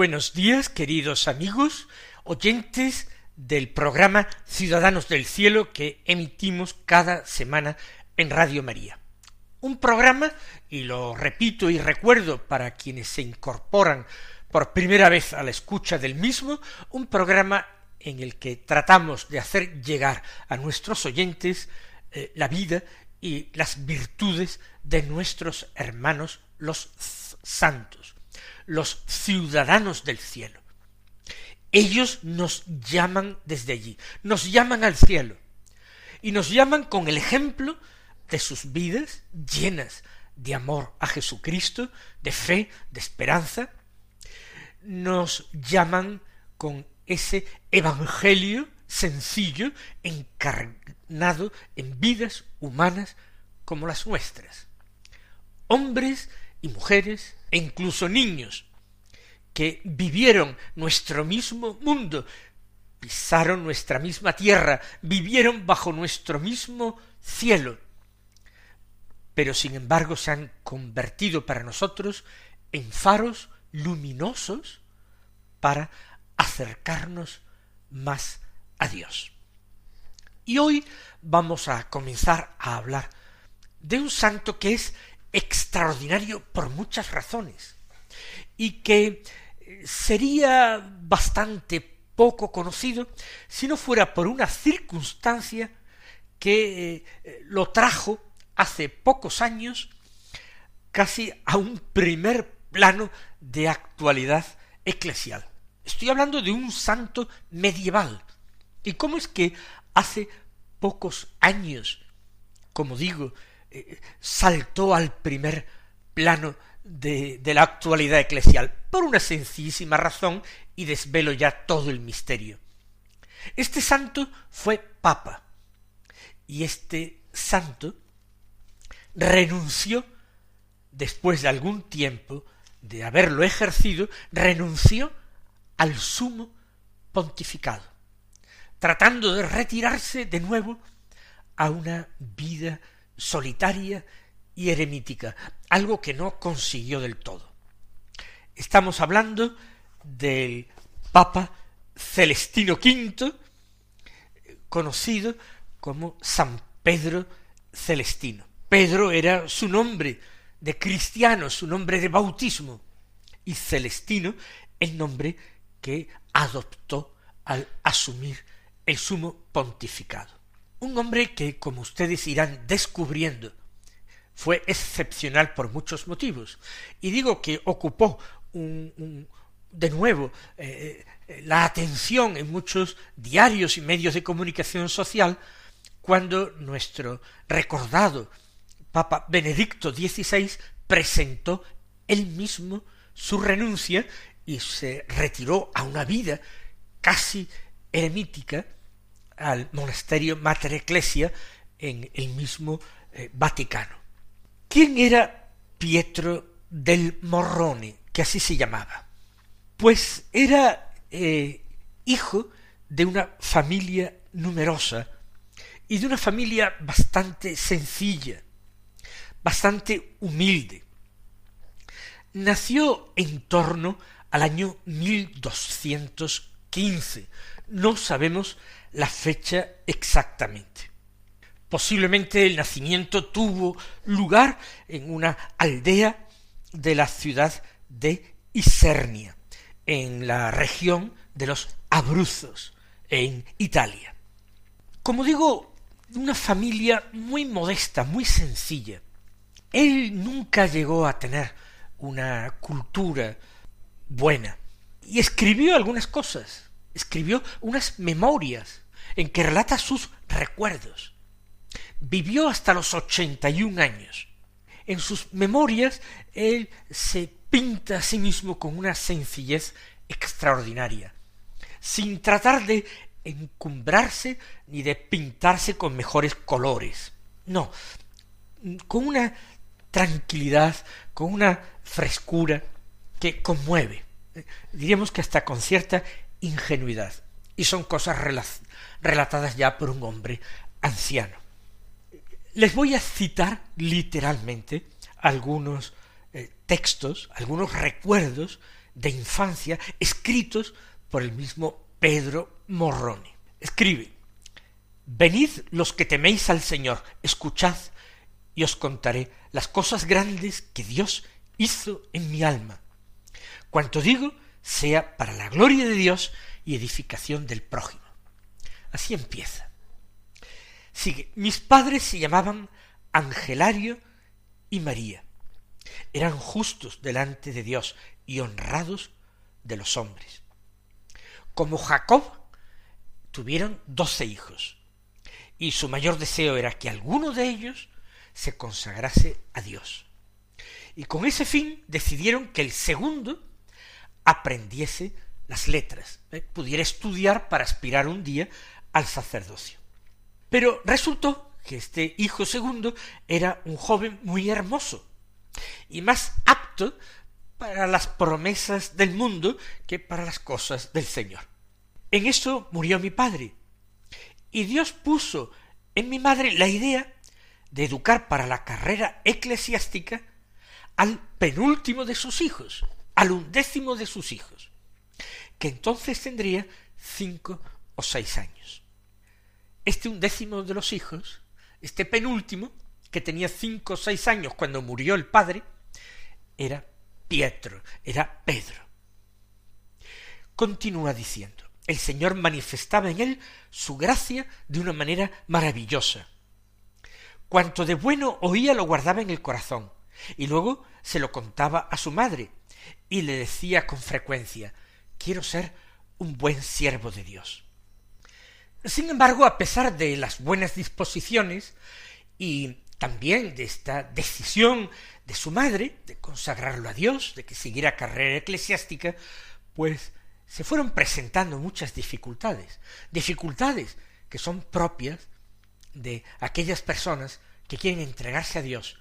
Buenos días, queridos amigos, oyentes del programa Ciudadanos del Cielo que emitimos cada semana en Radio María. Un programa, y lo repito y recuerdo para quienes se incorporan por primera vez a la escucha del mismo, un programa en el que tratamos de hacer llegar a nuestros oyentes eh, la vida y las virtudes de nuestros hermanos los santos los ciudadanos del cielo. Ellos nos llaman desde allí, nos llaman al cielo, y nos llaman con el ejemplo de sus vidas llenas de amor a Jesucristo, de fe, de esperanza, nos llaman con ese evangelio sencillo encarnado en vidas humanas como las nuestras. Hombres y mujeres e incluso niños que vivieron nuestro mismo mundo, pisaron nuestra misma tierra, vivieron bajo nuestro mismo cielo, pero sin embargo se han convertido para nosotros en faros luminosos para acercarnos más a Dios. Y hoy vamos a comenzar a hablar de un santo que es extraordinario por muchas razones y que eh, sería bastante poco conocido si no fuera por una circunstancia que eh, lo trajo hace pocos años casi a un primer plano de actualidad eclesial. Estoy hablando de un santo medieval. ¿Y cómo es que hace pocos años, como digo, saltó al primer plano de, de, la actualidad eclesial por una sencillísima razón y desvelo ya todo el misterio. Este santo fue papa y este santo renunció después de algún tiempo de haberlo ejercido, renunció al sumo pontificado, tratando de retirarse de nuevo a una vida solitaria y eremítica, algo que no consiguió del todo. Estamos hablando del Papa Celestino V, conocido como San Pedro Celestino. Pedro era su nombre de cristiano, su nombre de bautismo, y Celestino el nombre que adoptó al asumir el sumo pontificado. Un hombre que, como ustedes irán descubriendo, fue excepcional por muchos motivos. Y digo que ocupó de nuevo eh, eh, la atención en muchos diarios y medios de comunicación social cuando nuestro recordado Papa Benedicto XVI presentó él mismo su renuncia y se retiró a una vida casi eremítica al monasterio Mater Ecclesia en el mismo eh, Vaticano. ¿Quién era Pietro del Morrone, que así se llamaba? Pues era eh, hijo de una familia numerosa y de una familia bastante sencilla, bastante humilde. Nació en torno al año 1215. No sabemos la fecha exactamente. Posiblemente el nacimiento tuvo lugar en una aldea de la ciudad de Isernia, en la región de los Abruzos, en Italia. Como digo, una familia muy modesta, muy sencilla, Él nunca llegó a tener una cultura buena y escribió algunas cosas, escribió unas memorias en que relata sus recuerdos. Vivió hasta los ochenta y un años. En sus memorias él se pinta a sí mismo con una sencillez extraordinaria, sin tratar de encumbrarse ni de pintarse con mejores colores. No, con una tranquilidad, con una frescura que conmueve, diríamos que hasta con cierta ingenuidad, y son cosas relatadas ya por un hombre anciano. Les voy a citar literalmente algunos eh, textos, algunos recuerdos de infancia escritos por el mismo Pedro Morrone. Escribe, Venid los que teméis al Señor, escuchad y os contaré las cosas grandes que Dios hizo en mi alma. Cuanto digo, sea para la gloria de Dios y edificación del prójimo. Así empieza. Sigue, mis padres se llamaban Angelario y María. Eran justos delante de Dios y honrados de los hombres. Como Jacob, tuvieron doce hijos, y su mayor deseo era que alguno de ellos se consagrase a Dios. Y con ese fin decidieron que el segundo aprendiese las letras, ¿eh? pudiera estudiar para aspirar un día al sacerdocio. Pero resultó que este hijo segundo era un joven muy hermoso y más apto para las promesas del mundo que para las cosas del Señor. En eso murió mi padre, y Dios puso en mi madre la idea de educar para la carrera eclesiástica al penúltimo de sus hijos, al undécimo de sus hijos, que entonces tendría cinco o seis años. Este undécimo de los hijos, este penúltimo, que tenía cinco o seis años cuando murió el padre, era Pietro, era Pedro. Continúa diciendo, el Señor manifestaba en él su gracia de una manera maravillosa, Cuanto de bueno oía lo guardaba en el corazón, y luego se lo contaba a su madre, y le decía con frecuencia quiero ser un buen siervo de Dios. Sin embargo, a pesar de las buenas disposiciones y también de esta decisión de su madre de consagrarlo a Dios, de que siguiera carrera eclesiástica, pues se fueron presentando muchas dificultades, dificultades que son propias de aquellas personas que quieren entregarse a Dios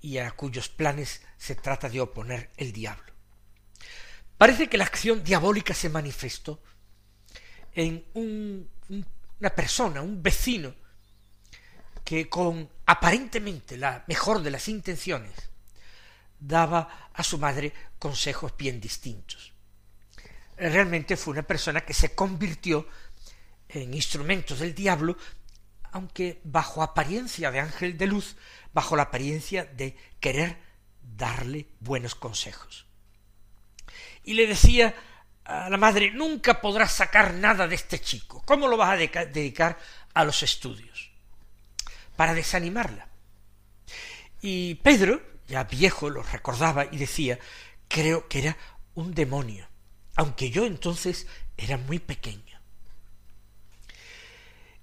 y a cuyos planes se trata de oponer el diablo. Parece que la acción diabólica se manifestó en una persona, un vecino, que con aparentemente la mejor de las intenciones daba a su madre consejos bien distintos. Realmente fue una persona que se convirtió en instrumento del diablo aunque bajo apariencia de ángel de luz, bajo la apariencia de querer darle buenos consejos. Y le decía a la madre, nunca podrás sacar nada de este chico, ¿cómo lo vas a dedicar a los estudios? Para desanimarla. Y Pedro, ya viejo, lo recordaba y decía, creo que era un demonio, aunque yo entonces era muy pequeño.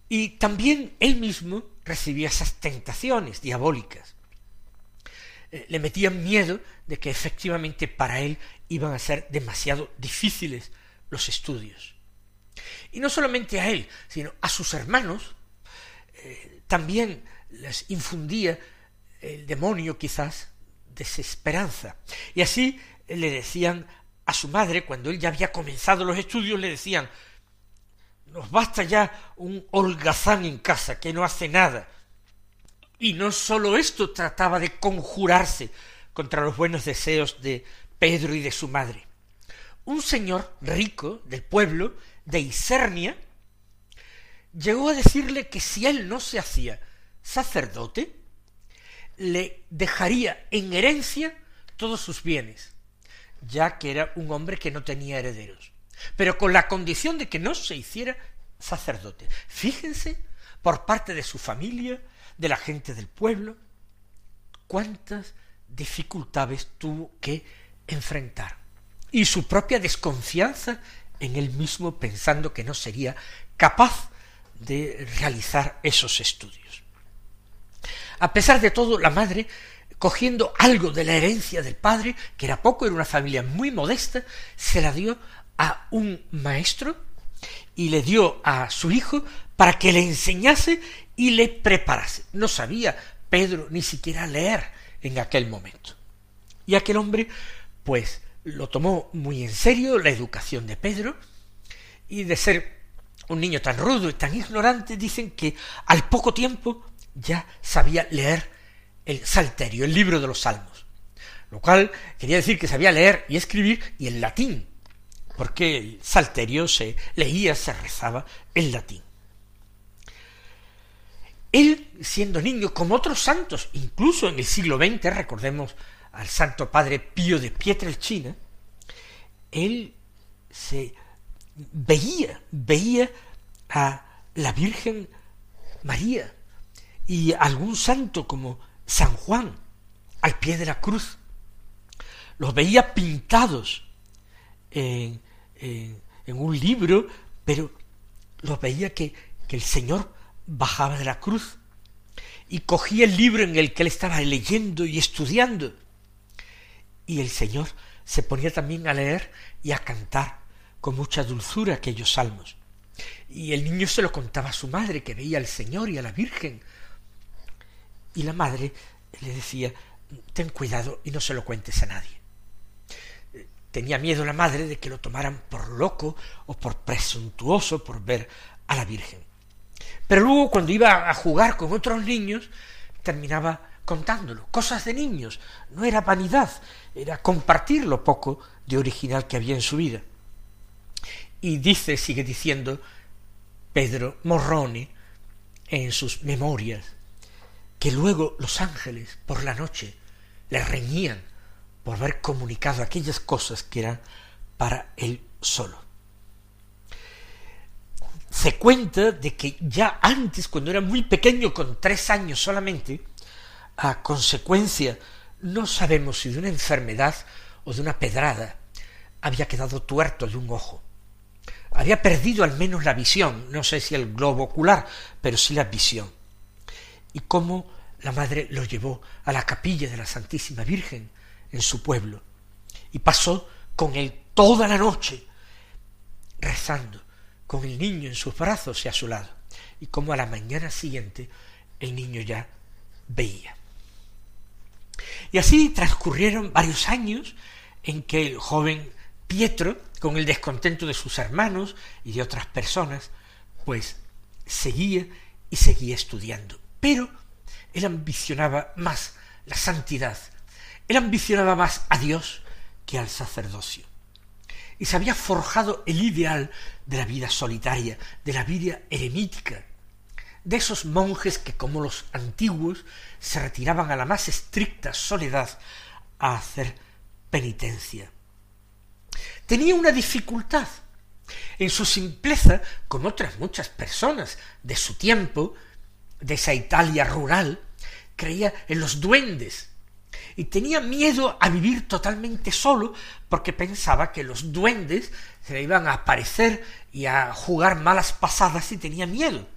Y también él mismo recibía esas tentaciones diabólicas. Eh, le metían miedo de que efectivamente para él iban a ser demasiado difíciles los estudios. Y no solamente a él, sino a sus hermanos, eh, también les infundía el demonio quizás desesperanza. Y así le decían a su madre, cuando él ya había comenzado los estudios, le decían, nos basta ya un holgazán en casa que no hace nada. Y no sólo esto trataba de conjurarse contra los buenos deseos de Pedro y de su madre. Un señor rico del pueblo de Isernia llegó a decirle que si él no se hacía sacerdote, le dejaría en herencia todos sus bienes, ya que era un hombre que no tenía herederos pero con la condición de que no se hiciera sacerdote. Fíjense, por parte de su familia, de la gente del pueblo, cuántas dificultades tuvo que enfrentar. Y su propia desconfianza en él mismo pensando que no sería capaz de realizar esos estudios. A pesar de todo, la madre, cogiendo algo de la herencia del padre, que era poco, era una familia muy modesta, se la dio a un maestro y le dio a su hijo para que le enseñase y le preparase. No sabía Pedro ni siquiera leer en aquel momento. Y aquel hombre, pues, lo tomó muy en serio la educación de Pedro, y de ser un niño tan rudo y tan ignorante, dicen que al poco tiempo ya sabía leer el Salterio, el libro de los Salmos, lo cual quería decir que sabía leer y escribir y en latín, porque el Salterio se leía, se rezaba en latín. Él, siendo niño, como otros santos, incluso en el siglo XX, recordemos al Santo Padre Pío de Pietrelcina, él se veía, veía a la Virgen María y algún santo como San Juan al pie de la cruz. Los veía pintados en, un libro, pero los veía que, que el Señor bajaba de la cruz y cogía el libro en el que él estaba leyendo y estudiando. Y el Señor se ponía también a leer y a cantar con mucha dulzura aquellos salmos. Y el niño se lo contaba a su madre, que veía al Señor y a la Virgen. Y la madre le decía, ten cuidado y no se lo cuentes a nadie. Tenía miedo la madre de que lo tomaran por loco o por presuntuoso por ver a la Virgen. Pero luego cuando iba a jugar con otros niños, terminaba contándolo, cosas de niños, no era vanidad, era compartir lo poco de original que había en su vida. Y dice, sigue diciendo Pedro Morrone en sus memorias, que luego los ángeles por la noche le reñían por haber comunicado aquellas cosas que eran para él solo. Se cuenta de que ya antes, cuando era muy pequeño, con tres años solamente, a consecuencia, no sabemos si de una enfermedad o de una pedrada, había quedado tuerto de un ojo había perdido al menos la visión, no sé si el globo ocular, pero sí la visión. Y cómo la madre lo llevó a la capilla de la Santísima Virgen en su pueblo, y pasó con él toda la noche, rezando, con el niño en sus brazos y a su lado, y cómo a la mañana siguiente el niño ya veía. Y así transcurrieron varios años en que el joven Pietro, con el descontento de sus hermanos y de otras personas, pues seguía y seguía estudiando. Pero él ambicionaba más la santidad, él ambicionaba más a Dios que al sacerdocio. Y se había forjado el ideal de la vida solitaria, de la vida eremítica, de esos monjes que como los antiguos se retiraban a la más estricta soledad a hacer penitencia tenía una dificultad. En su simpleza, con otras muchas personas de su tiempo, de esa Italia rural, creía en los duendes y tenía miedo a vivir totalmente solo porque pensaba que los duendes se le iban a aparecer y a jugar malas pasadas y tenía miedo.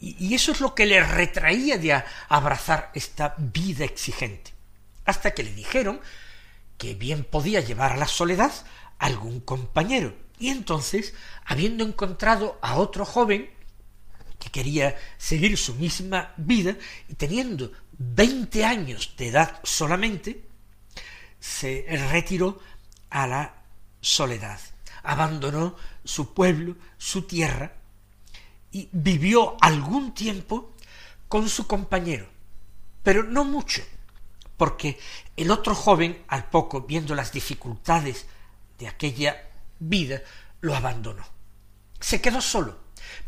Y, eso es lo que le retraía de abrazar esta vida exigente. Hasta que le dijeron que bien podía llevar a la soledad algún compañero. Y entonces, habiendo encontrado a otro joven que quería seguir su misma vida y teniendo veinte años de edad solamente, se retiró a la soledad, abandonó su pueblo, su tierra, y vivió algún tiempo con su compañero, pero no mucho, porque el otro joven, al poco, viendo las dificultades de aquella vida, lo abandonó. Se quedó solo,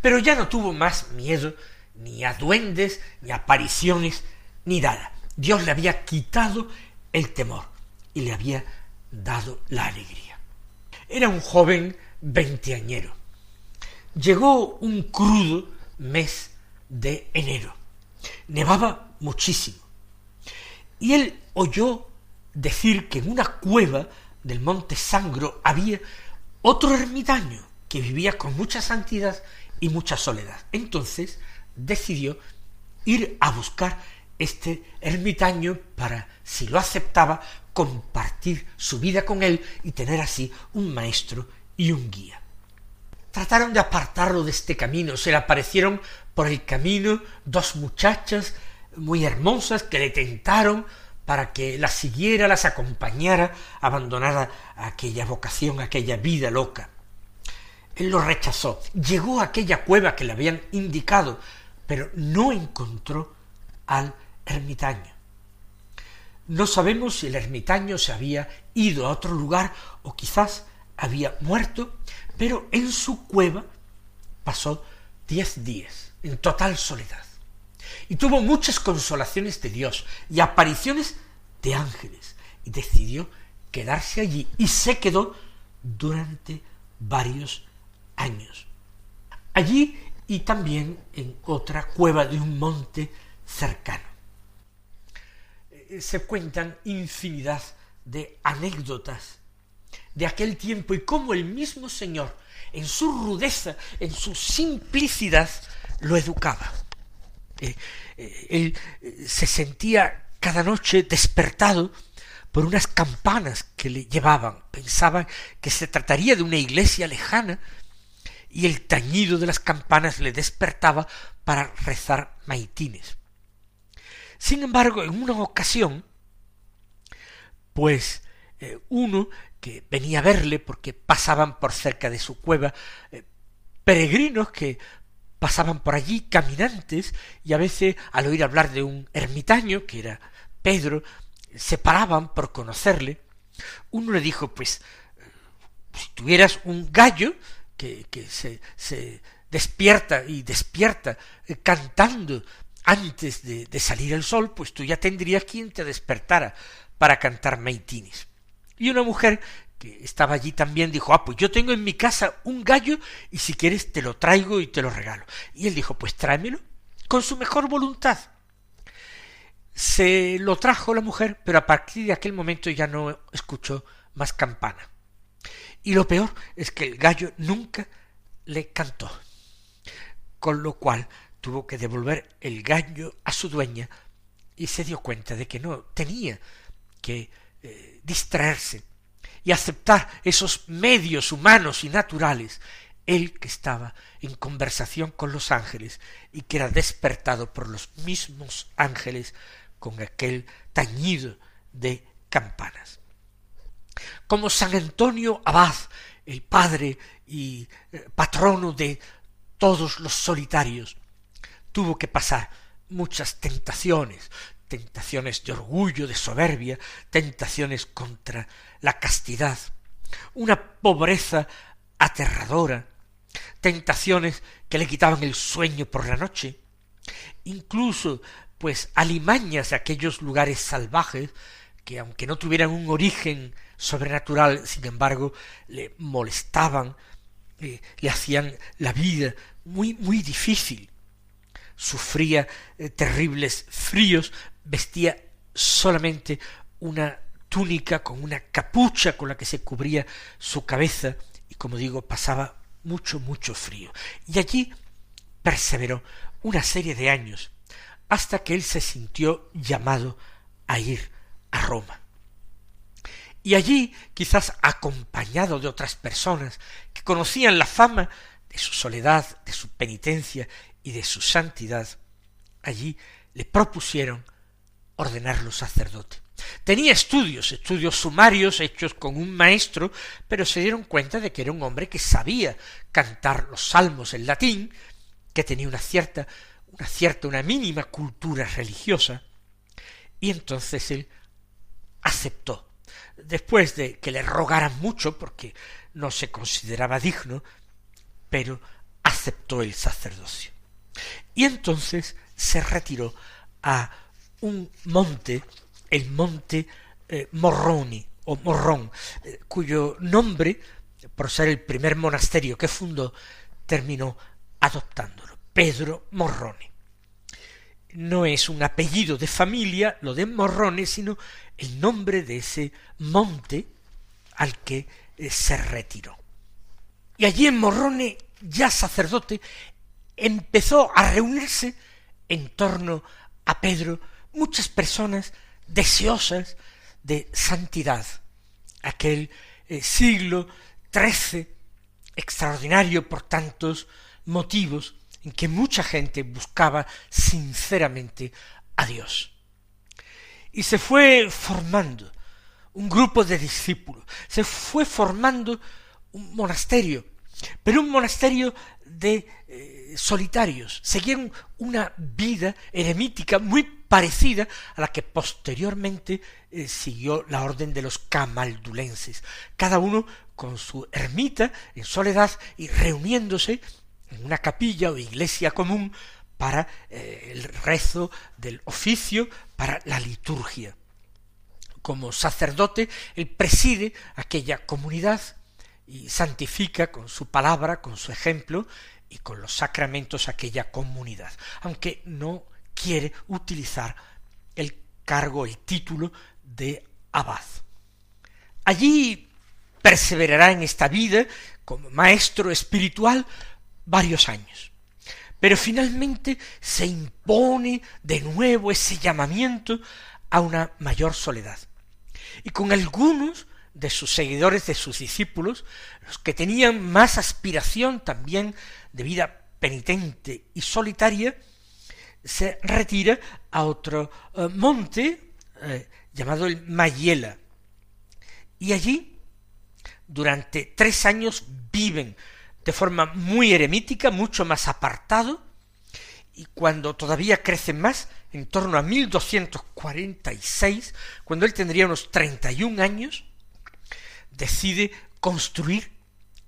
pero ya no tuvo más miedo ni a duendes, ni apariciones, ni nada. Dios le había quitado el temor y le había dado la alegría. Era un joven veinteañero. Llegó un crudo mes de enero. Nevaba muchísimo y él oyó decir que en una cueva del monte Sangro había otro ermitaño que vivía con mucha santidad y mucha soledad. Entonces decidió ir a buscar este ermitaño para, si lo aceptaba, compartir su vida con él y tener así un maestro y un guía. Trataron de apartarlo de este camino, se le aparecieron por el camino dos muchachas muy hermosas que le tentaron para que las siguiera, las acompañara, abandonara aquella vocación, aquella vida loca. Él lo rechazó, llegó a aquella cueva que le habían indicado, pero no encontró al ermitaño. No sabemos si el ermitaño se había ido a otro lugar o quizás había muerto, pero en su cueva pasó diez días en total soledad. Y tuvo muchas consolaciones de Dios y apariciones de ángeles. Y decidió quedarse allí y se quedó durante varios años. Allí y también en otra cueva de un monte cercano. Eh, se cuentan infinidad de anécdotas de aquel tiempo y cómo el mismo Señor, en su rudeza, en su simplicidad, lo educaba. Eh, eh, él se sentía cada noche despertado por unas campanas que le llevaban. Pensaba que se trataría de una iglesia lejana y el tañido de las campanas le despertaba para rezar maitines. Sin embargo, en una ocasión, pues eh, uno que venía a verle porque pasaban por cerca de su cueva eh, peregrinos que pasaban por allí caminantes y a veces al oír hablar de un ermitaño que era Pedro se paraban por conocerle. Uno le dijo pues si tuvieras un gallo que, que se, se despierta y despierta eh, cantando antes de, salir el sol, pues tú ya tendrías quien te despertara para cantar maitines. Y una mujer que estaba allí también dijo, ah, pues yo tengo en mi casa un gallo y si quieres te lo traigo y te lo regalo. Y él dijo, pues tráemelo, con su mejor voluntad. Se lo trajo la mujer, pero a partir de aquel momento ya no escuchó más campana. Y lo peor es que el gallo nunca le cantó, con lo cual tuvo que devolver el gallo a su dueña y se dio cuenta de que no tenía que eh, distraerse y aceptar esos medios humanos y naturales, él que estaba en conversación con los ángeles y que era despertado por los mismos ángeles con aquel tañido de campanas. Como San Antonio Abad, el padre y eh, patrono de todos los solitarios, tuvo que pasar muchas tentaciones, tentaciones de orgullo, de soberbia, tentaciones contra la castidad, una pobreza aterradora, tentaciones que le quitaban el sueño por la noche, incluso pues alimañas de aquellos lugares salvajes que aunque no tuvieran un origen sobrenatural, sin embargo, le molestaban, eh, le hacían la vida muy, muy difícil. Sufría eh, terribles fríos, vestía solamente una túnica con una capucha con la que se cubría su cabeza y como digo pasaba mucho mucho frío y allí perseveró una serie de años hasta que él se sintió llamado a ir a Roma. Y allí, quizás acompañado de otras personas que conocían la fama de su soledad, de su penitencia y de su santidad, allí le propusieron ordenarlo sacerdote. Tenía estudios, estudios sumarios hechos con un maestro, pero se dieron cuenta de que era un hombre que sabía cantar los salmos en latín, que tenía una cierta, una cierta, una mínima cultura religiosa, y entonces él aceptó. Después de que le rogaran mucho, porque no se consideraba digno, pero aceptó el sacerdocio. Y entonces se retiró a un monte, el monte eh, Morroni o Morrón, eh, cuyo nombre, por ser el primer monasterio que fundó, terminó adoptándolo, Pedro Morroni. no es un apellido de familia, lo de Morrone, sino el nombre de ese monte al que eh, se retiró. Y allí en Morrone, ya sacerdote, empezó a reunirse en torno a Pedro muchas personas deseosas de santidad. Aquel eh, siglo XIII, extraordinario por tantos motivos, en que mucha gente buscaba sinceramente a Dios. Y se fue formando un grupo de discípulos, se fue formando un monasterio, pero un monasterio de eh, solitarios, seguían una vida eremítica muy parecida a la que posteriormente eh, siguió la orden de los camaldulenses, cada uno con su ermita en soledad y reuniéndose en una capilla o iglesia común para eh, el rezo del oficio, para la liturgia. Como sacerdote, él preside aquella comunidad y santifica con su palabra, con su ejemplo y con los sacramentos aquella comunidad, aunque no quiere utilizar el cargo, el título de abad. Allí perseverará en esta vida como maestro espiritual varios años. Pero finalmente se impone de nuevo ese llamamiento a una mayor soledad. Y con algunos de sus seguidores, de sus discípulos, los que tenían más aspiración también de vida penitente y solitaria, se retira a otro eh, monte eh, llamado el Mayela. Y allí, durante tres años, viven de forma muy eremítica, mucho más apartado, y cuando todavía crecen más, en torno a 1246, cuando él tendría unos 31 años, decide construir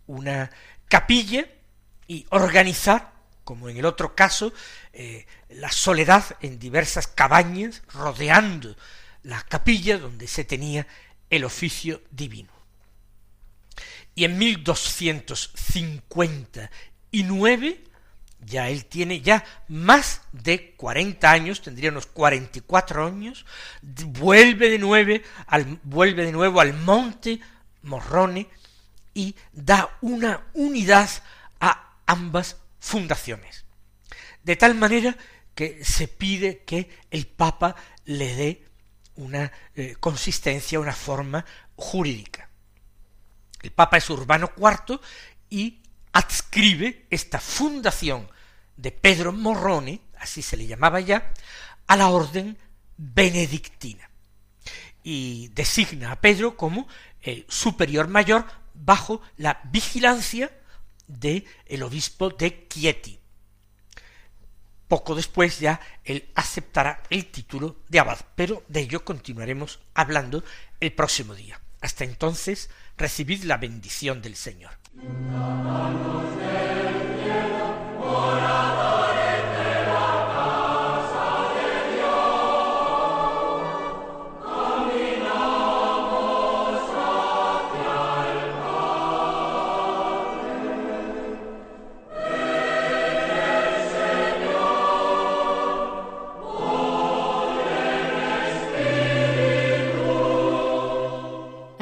una capilla y organizar, como en el otro caso, eh, la soledad en diversas cabañas rodeando la capilla donde se tenía el oficio divino. Y en 1259 ya él tiene ya más de 40 años, tendría unos 44 años, vuelve de al, vuelve de nuevo al monte Morrone y da una unidad a ambas fundaciones. De tal manera que se pide que el Papa le dé una eh, consistencia, una forma jurídica. El Papa es Urbano IV y adscribe esta fundación de Pedro Morrone, así se le llamaba ya, a la orden benedictina y designa a Pedro como el superior mayor bajo la vigilancia de el obispo de Chieti. Poco después ya él aceptará el título de abad, pero de ello continuaremos hablando el próximo día. Hasta entonces, recibid la bendición del Señor.